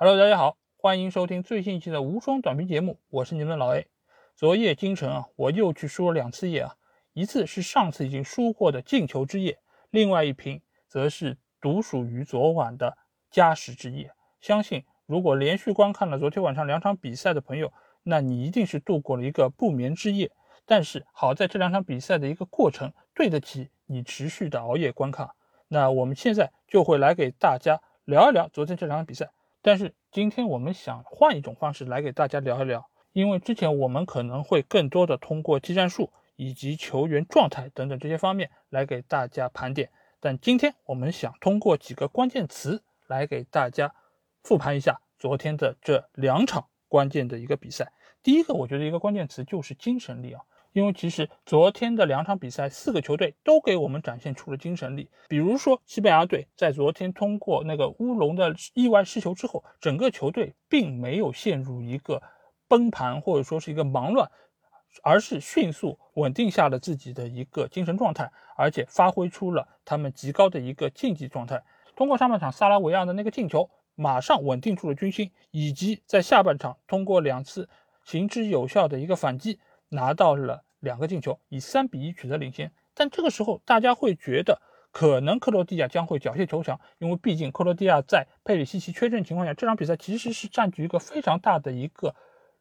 Hello，大家好，欢迎收听最新一期的无双短评节目，我是你们的老 A。昨夜今晨啊，我又去输了两次液啊，一次是上次已经输过的进球之夜，另外一瓶则是独属于昨晚的加时之夜。相信如果连续观看了昨天晚上两场比赛的朋友，那你一定是度过了一个不眠之夜。但是好在这两场比赛的一个过程对得起你持续的熬夜观看。那我们现在就会来给大家聊一聊昨天这场比赛。但是今天我们想换一种方式来给大家聊一聊，因为之前我们可能会更多的通过技战术以及球员状态等等这些方面来给大家盘点，但今天我们想通过几个关键词来给大家复盘一下昨天的这两场关键的一个比赛。第一个，我觉得一个关键词就是精神力啊。因为其实昨天的两场比赛，四个球队都给我们展现出了精神力。比如说，西班牙队在昨天通过那个乌龙的意外失球之后，整个球队并没有陷入一个崩盘或者说是一个忙乱，而是迅速稳定下了自己的一个精神状态，而且发挥出了他们极高的一个竞技状态。通过上半场萨拉维亚的那个进球，马上稳定住了军心，以及在下半场通过两次行之有效的一个反击。拿到了两个进球，以三比一取得领先。但这个时候，大家会觉得可能克罗地亚将会缴械求降，因为毕竟克罗地亚在佩里西奇缺阵情况下，这场比赛其实是占据一个非常大的一个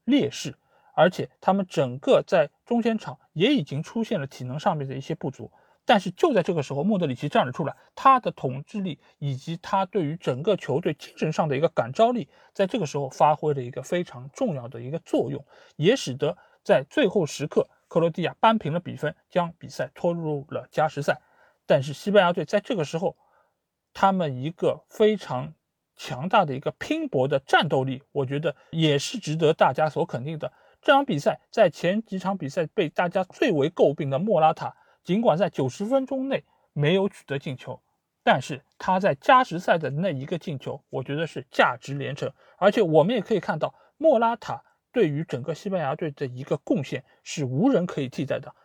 劣势，而且他们整个在中间场也已经出现了体能上面的一些不足。但是就在这个时候，莫德里奇站了出来，他的统治力以及他对于整个球队精神上的一个感召力，在这个时候发挥了一个非常重要的一个作用，也使得。在最后时刻，克罗地亚扳平了比分，将比赛拖入了加时赛。但是西班牙队在这个时候，他们一个非常强大的一个拼搏的战斗力，我觉得也是值得大家所肯定的。这场比赛在前几场比赛被大家最为诟病的莫拉塔，尽管在九十分钟内没有取得进球，但是他在加时赛的那一个进球，我觉得是价值连城。而且我们也可以看到莫拉塔。对于整个西班牙队的一个贡献是无人可以替代的。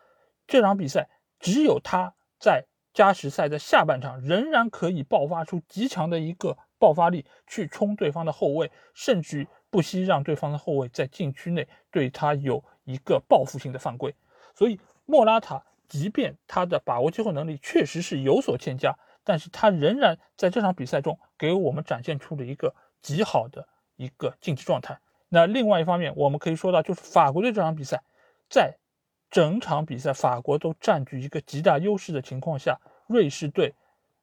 这场比赛只有他在加时赛的下半场仍然可以爆发出极强的一个爆发力，去冲对方的后卫，甚至不惜让对方的后卫在禁区内对他有一个报复性的犯规。所以莫拉塔，即便他的把握机会能力确实是有所欠佳，但是他仍然在这场比赛中给我们展现出了一个极好的一个竞技状态。那另外一方面，我们可以说到，就是法国队这场比赛，在整场比赛法国都占据一个极大优势的情况下，瑞士队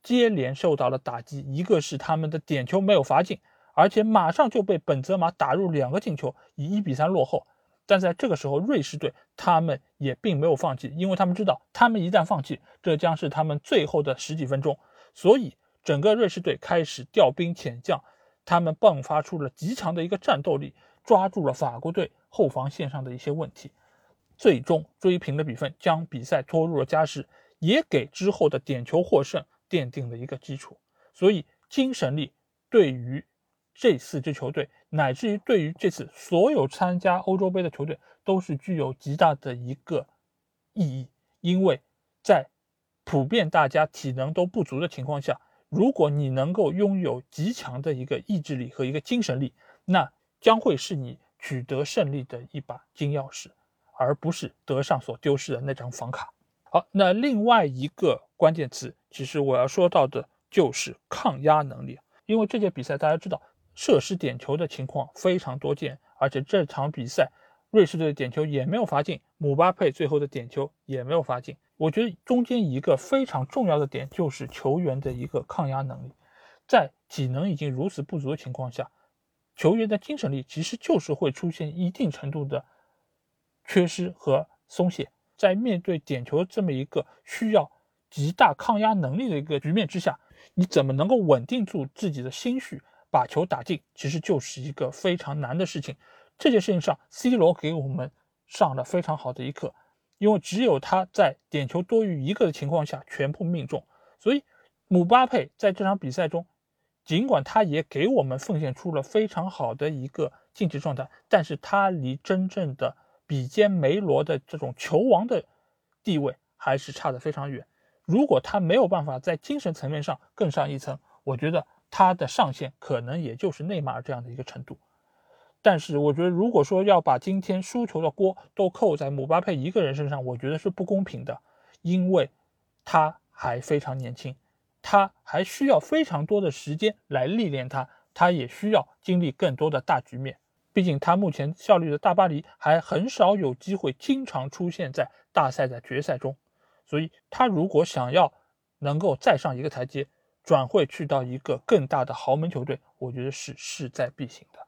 接连受到了打击。一个是他们的点球没有罚进，而且马上就被本泽马打入两个进球，以一比三落后。但在这个时候，瑞士队他们也并没有放弃，因为他们知道，他们一旦放弃，这将是他们最后的十几分钟。所以，整个瑞士队开始调兵遣将，他们迸发出了极强的一个战斗力。抓住了法国队后防线上的一些问题，最终追平了比分，将比赛拖入了加时，也给之后的点球获胜奠定了一个基础。所以，精神力对于这四支球队，乃至于对于这次所有参加欧洲杯的球队，都是具有极大的一个意义。因为在普遍大家体能都不足的情况下，如果你能够拥有极强的一个意志力和一个精神力，那将会是你取得胜利的一把金钥匙，而不是德尚所丢失的那张房卡。好，那另外一个关键词，其实我要说到的就是抗压能力。因为这届比赛大家知道，射失点球的情况非常多见，而且这场比赛瑞士队的点球也没有罚进，姆巴佩最后的点球也没有罚进。我觉得中间一个非常重要的点就是球员的一个抗压能力，在体能已经如此不足的情况下。球员的精神力其实就是会出现一定程度的缺失和松懈，在面对点球这么一个需要极大抗压能力的一个局面之下，你怎么能够稳定住自己的心绪，把球打进，其实就是一个非常难的事情。这件事情上，C 罗给我们上了非常好的一课，因为只有他在点球多于一个的情况下全部命中，所以姆巴佩在这场比赛中。尽管他也给我们奉献出了非常好的一个竞技状态，但是他离真正的比肩梅罗的这种球王的地位还是差得非常远。如果他没有办法在精神层面上更上一层，我觉得他的上限可能也就是内马尔这样的一个程度。但是我觉得，如果说要把今天输球的锅都扣在姆巴佩一个人身上，我觉得是不公平的，因为他还非常年轻，他还需要非常多的时间来历练他，他也需要经历更多的大局面。毕竟他目前效力的大巴黎还很少有机会经常出现在大赛的决赛中，所以他如果想要能够再上一个台阶，转会去到一个更大的豪门球队，我觉得是势在必行的。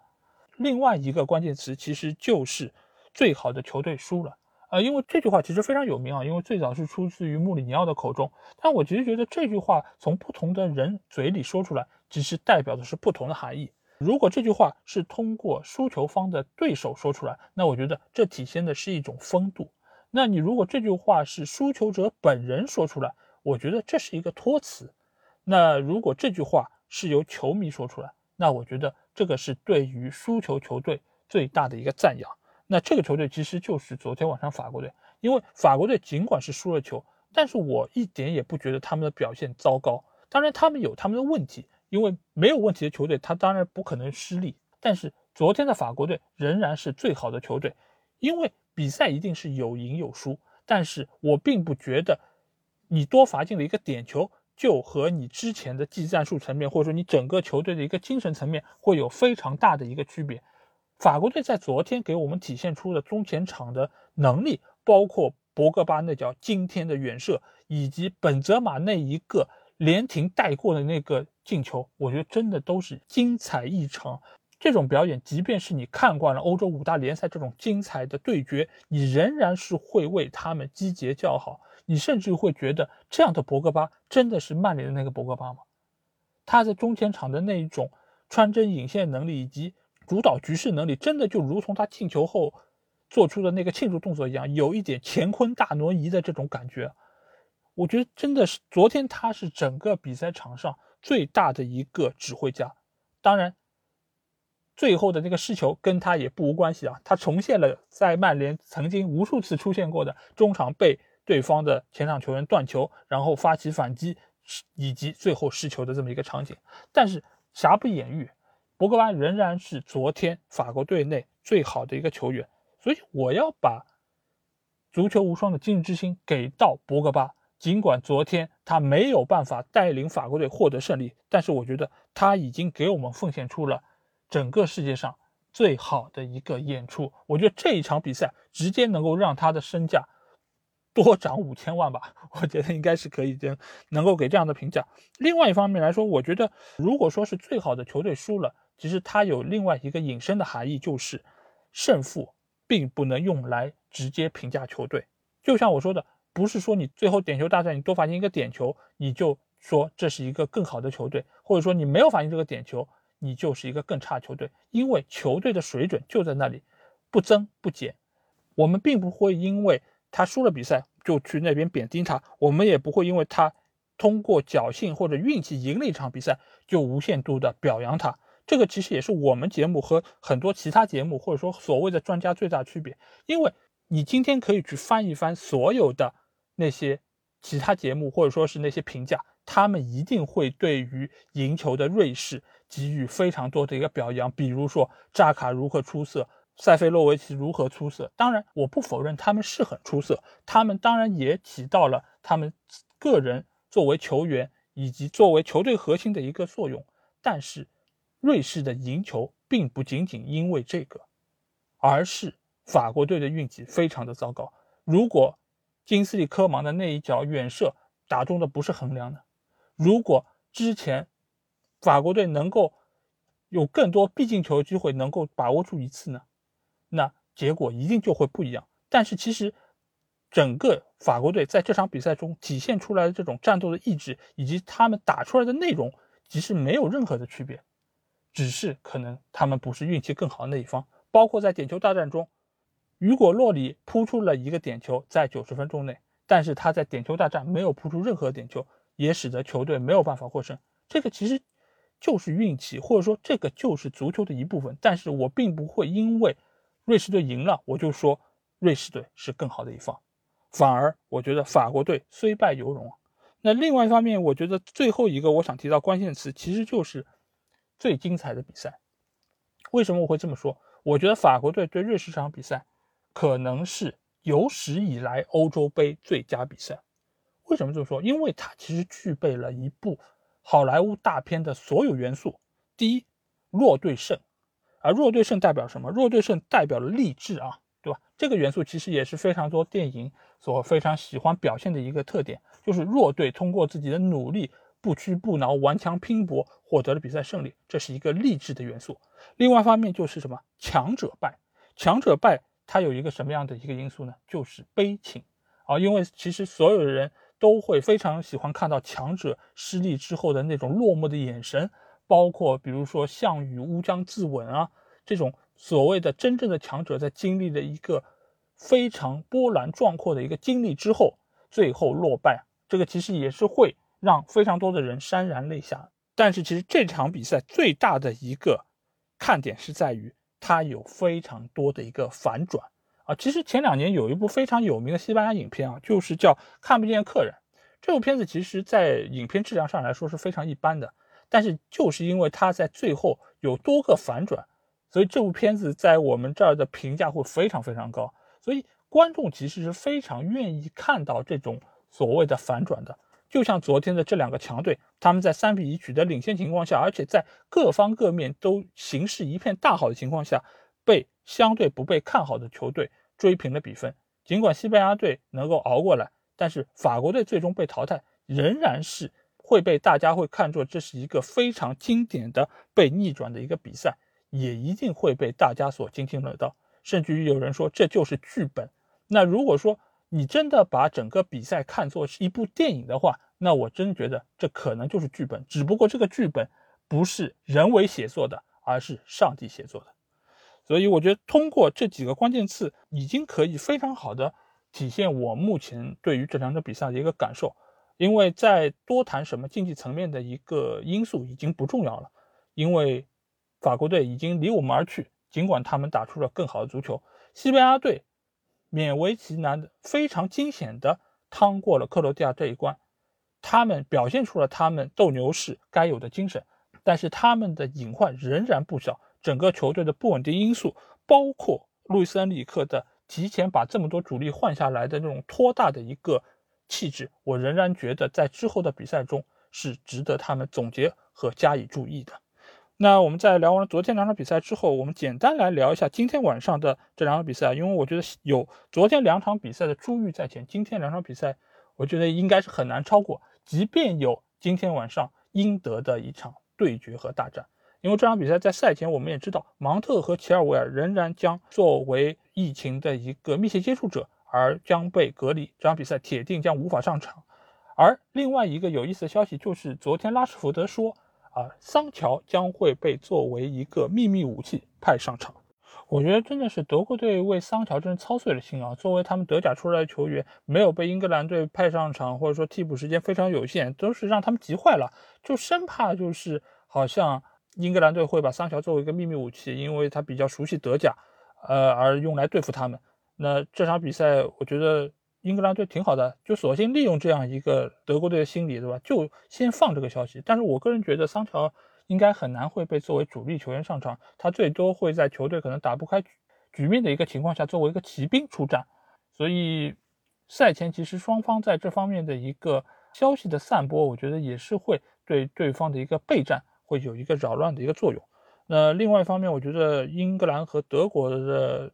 另外一个关键词其实就是最好的球队输了，呃，因为这句话其实非常有名啊，因为最早是出自于穆里尼奥的口中，但我其实觉得这句话从不同的人嘴里说出来，其实代表的是不同的含义。如果这句话是通过输球方的对手说出来，那我觉得这体现的是一种风度。那你如果这句话是输球者本人说出来，我觉得这是一个托词。那如果这句话是由球迷说出来，那我觉得这个是对于输球球队最大的一个赞扬。那这个球队其实就是昨天晚上法国队，因为法国队尽管是输了球，但是我一点也不觉得他们的表现糟糕。当然，他们有他们的问题。因为没有问题的球队，他当然不可能失利。但是昨天的法国队仍然是最好的球队，因为比赛一定是有赢有输。但是我并不觉得你多罚进了一个点球，就和你之前的技战术层面，或者说你整个球队的一个精神层面会有非常大的一个区别。法国队在昨天给我们体现出的中前场的能力，包括博格巴那脚惊天的远射，以及本泽马那一个。连停带过的那个进球，我觉得真的都是精彩异常。这种表演，即便是你看惯了欧洲五大联赛这种精彩的对决，你仍然是会为他们击节叫好。你甚至会觉得，这样的博格巴真的是曼联的那个博格巴吗？他在中前场的那一种穿针引线能力以及主导局势能力，真的就如同他进球后做出的那个庆祝动作一样，有一点乾坤大挪移的这种感觉。我觉得真的是昨天他是整个比赛场上最大的一个指挥家，当然，最后的那个失球跟他也不无关系啊。他重现了在曼联曾经无数次出现过的中场被对方的前场球员断球，然后发起反击，以及最后失球的这么一个场景。但是瑕不掩瑜，博格巴仍然是昨天法国队内最好的一个球员，所以我要把足球无双的今日之星给到博格巴。尽管昨天他没有办法带领法国队获得胜利，但是我觉得他已经给我们奉献出了整个世界上最好的一个演出。我觉得这一场比赛直接能够让他的身价多涨五千万吧，我觉得应该是可以的，能够给这样的评价。另外一方面来说，我觉得如果说是最好的球队输了，其实它有另外一个引申的含义，就是胜负并不能用来直接评价球队。就像我说的。不是说你最后点球大战你多罚进一个点球，你就说这是一个更好的球队，或者说你没有罚进这个点球，你就是一个更差球队。因为球队的水准就在那里，不增不减。我们并不会因为他输了比赛就去那边贬低他，我们也不会因为他通过侥幸或者运气赢了一场比赛就无限度的表扬他。这个其实也是我们节目和很多其他节目或者说所谓的专家最大区别，因为你今天可以去翻一翻所有的。那些其他节目或者说是那些评价，他们一定会对于赢球的瑞士给予非常多的一个表扬，比如说扎卡如何出色，塞费洛维奇如何出色。当然，我不否认他们是很出色，他们当然也起到了他们个人作为球员以及作为球队核心的一个作用。但是，瑞士的赢球并不仅仅因为这个，而是法国队的运气非常的糟糕。如果金斯利科芒的那一脚远射打中的不是横梁呢，如果之前法国队能够有更多必进球机会，能够把握住一次呢，那结果一定就会不一样。但是其实整个法国队在这场比赛中体现出来的这种战斗的意志，以及他们打出来的内容，其实没有任何的区别，只是可能他们不是运气更好的那一方，包括在点球大战中。雨果·洛里扑出了一个点球，在九十分钟内，但是他在点球大战没有扑出任何点球，也使得球队没有办法获胜。这个其实就是运气，或者说这个就是足球的一部分。但是我并不会因为瑞士队赢了，我就说瑞士队是更好的一方，反而我觉得法国队虽败犹荣。那另外一方面，我觉得最后一个我想提到关键词，其实就是最精彩的比赛。为什么我会这么说？我觉得法国队对瑞士这场比赛，可能是有史以来欧洲杯最佳比赛。为什么这么说？因为它其实具备了一部好莱坞大片的所有元素。第一，弱队胜，而弱队胜代表什么？弱队胜代表了励志啊，对吧？这个元素其实也是非常多电影所非常喜欢表现的一个特点。就是弱队通过自己的努力，不屈不挠，顽强拼搏，获得了比赛胜利，这是一个励志的元素。另外一方面就是什么？强者败，强者败，它有一个什么样的一个因素呢？就是悲情啊，因为其实所有的人都会非常喜欢看到强者失利之后的那种落寞的眼神，包括比如说项羽乌江自刎啊，这种所谓的真正的强者在经历了一个非常波澜壮阔的一个经历之后，最后落败。这个其实也是会让非常多的人潸然泪下，但是其实这场比赛最大的一个看点是在于它有非常多的一个反转啊。其实前两年有一部非常有名的西班牙影片啊，就是叫《看不见客人》。这部片子其实在影片质量上来说是非常一般的，但是就是因为它在最后有多个反转，所以这部片子在我们这儿的评价会非常非常高。所以观众其实是非常愿意看到这种。所谓的反转的，就像昨天的这两个强队，他们在三比一取得领先情况下，而且在各方各面都形势一片大好的情况下，被相对不被看好的球队追平了比分。尽管西班牙队能够熬过来，但是法国队最终被淘汰，仍然是会被大家会看作这是一个非常经典的被逆转的一个比赛，也一定会被大家所津津乐道，甚至于有人说这就是剧本。那如果说，你真的把整个比赛看作是一部电影的话，那我真觉得这可能就是剧本，只不过这个剧本不是人为写作的，而是上帝写作的。所以我觉得通过这几个关键词，已经可以非常好的体现我目前对于这两场比赛的一个感受。因为在多谈什么竞技层面的一个因素已经不重要了，因为法国队已经离我们而去，尽管他们打出了更好的足球，西班牙队。勉为其难的非常惊险的趟过了克罗地亚这一关，他们表现出了他们斗牛士该有的精神，但是他们的隐患仍然不小。整个球队的不稳定因素，包括路易斯恩里克的提前把这么多主力换下来的那种拖大的一个气质，我仍然觉得在之后的比赛中是值得他们总结和加以注意的。那我们在聊完了昨天两场比赛之后，我们简单来聊一下今天晚上的这两场比赛。因为我觉得有昨天两场比赛的珠玉在前，今天两场比赛，我觉得应该是很难超过。即便有今天晚上应得的一场对决和大战，因为这场比赛在赛前我们也知道，芒特和齐尔维尔仍然将作为疫情的一个密切接触者而将被隔离，这场比赛铁定将无法上场。而另外一个有意思的消息就是，昨天拉什福德说。啊，桑乔将会被作为一个秘密武器派上场。我觉得真的是德国队为桑乔真是操碎了心啊！作为他们德甲出来的球员，没有被英格兰队派上场，或者说替补时间非常有限，都是让他们急坏了，就生怕就是好像英格兰队会把桑乔作为一个秘密武器，因为他比较熟悉德甲，呃，而用来对付他们。那这场比赛，我觉得。英格兰队挺好的，就索性利用这样一个德国队的心理，对吧？就先放这个消息。但是我个人觉得桑乔应该很难会被作为主力球员上场，他最多会在球队可能打不开局面的一个情况下，作为一个骑兵出战。所以赛前其实双方在这方面的一个消息的散播，我觉得也是会对对方的一个备战会有一个扰乱的一个作用。那另外一方面，我觉得英格兰和德国的。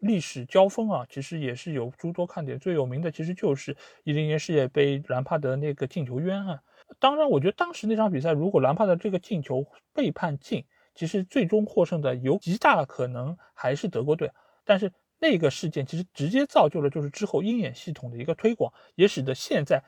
历史交锋啊，其实也是有诸多看点。最有名的其实就是一零年世界杯兰帕德那个进球冤案。当然，我觉得当时那场比赛，如果兰帕德这个进球被判进，其实最终获胜的有极大可能还是德国队。但是那个事件其实直接造就了就是之后鹰眼系统的一个推广，也使得现在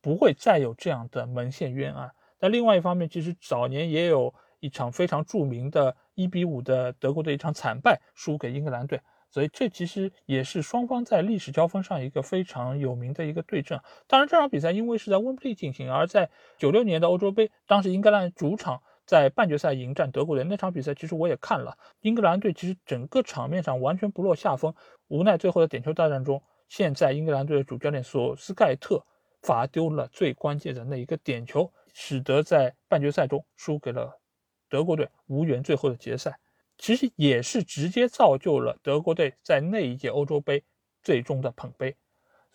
不会再有这样的门线冤案。但另外一方面，其实早年也有一场非常著名的一比五的德国队一场惨败，输给英格兰队。所以这其实也是双方在历史交锋上一个非常有名的一个对阵。当然，这场比赛因为是在温布利进行，而在九六年的欧洲杯，当时英格兰主场在半决赛迎战德国队那场比赛，其实我也看了。英格兰队其实整个场面上完全不落下风，无奈最后的点球大战中，现在英格兰队的主教练索斯盖特罚丢了最关键的那一个点球，使得在半决赛中输给了德国队，无缘最后的决赛。其实也是直接造就了德国队在那一届欧洲杯最终的捧杯。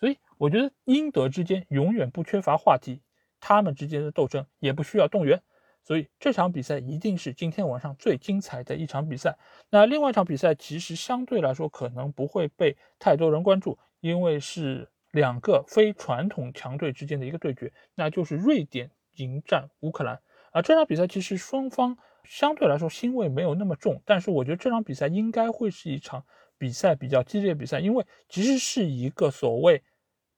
所以我觉得英德之间永远不缺乏话题，他们之间的斗争也不需要动员。所以这场比赛一定是今天晚上最精彩的一场比赛。那另外一场比赛其实相对来说可能不会被太多人关注，因为是两个非传统强队之间的一个对决，那就是瑞典迎战乌克兰。啊，这场比赛其实双方相对来说腥味没有那么重，但是我觉得这场比赛应该会是一场比赛比较激烈的比赛，因为其实是一个所谓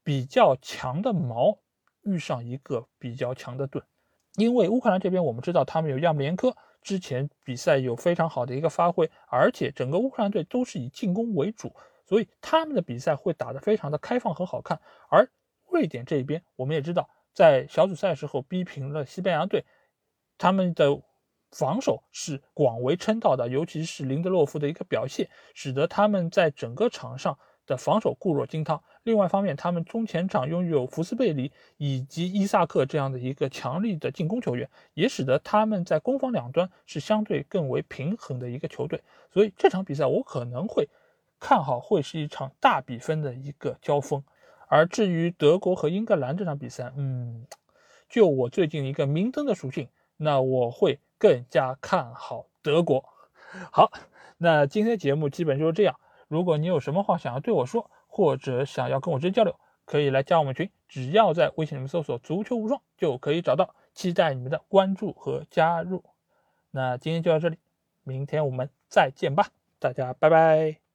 比较强的矛遇上一个比较强的盾。因为乌克兰这边我们知道他们有亚姆连科，之前比赛有非常好的一个发挥，而且整个乌克兰队都是以进攻为主，所以他们的比赛会打得非常的开放和好看。而瑞典这一边，我们也知道在小组赛时候逼平了西班牙队，他们的防守是广为称道的，尤其是林德洛夫的一个表现，使得他们在整个场上。的防守固若金汤。另外一方面，他们中前场拥有福斯贝里以及伊萨克这样的一个强力的进攻球员，也使得他们在攻防两端是相对更为平衡的一个球队。所以这场比赛我可能会看好会是一场大比分的一个交锋。而至于德国和英格兰这场比赛，嗯，就我最近一个明灯的属性，那我会更加看好德国。好，那今天的节目基本就是这样。如果你有什么话想要对我说，或者想要跟我直接交流，可以来加我们群，只要在微信里面搜索“足球无双”就可以找到。期待你们的关注和加入。那今天就到这里，明天我们再见吧，大家拜拜。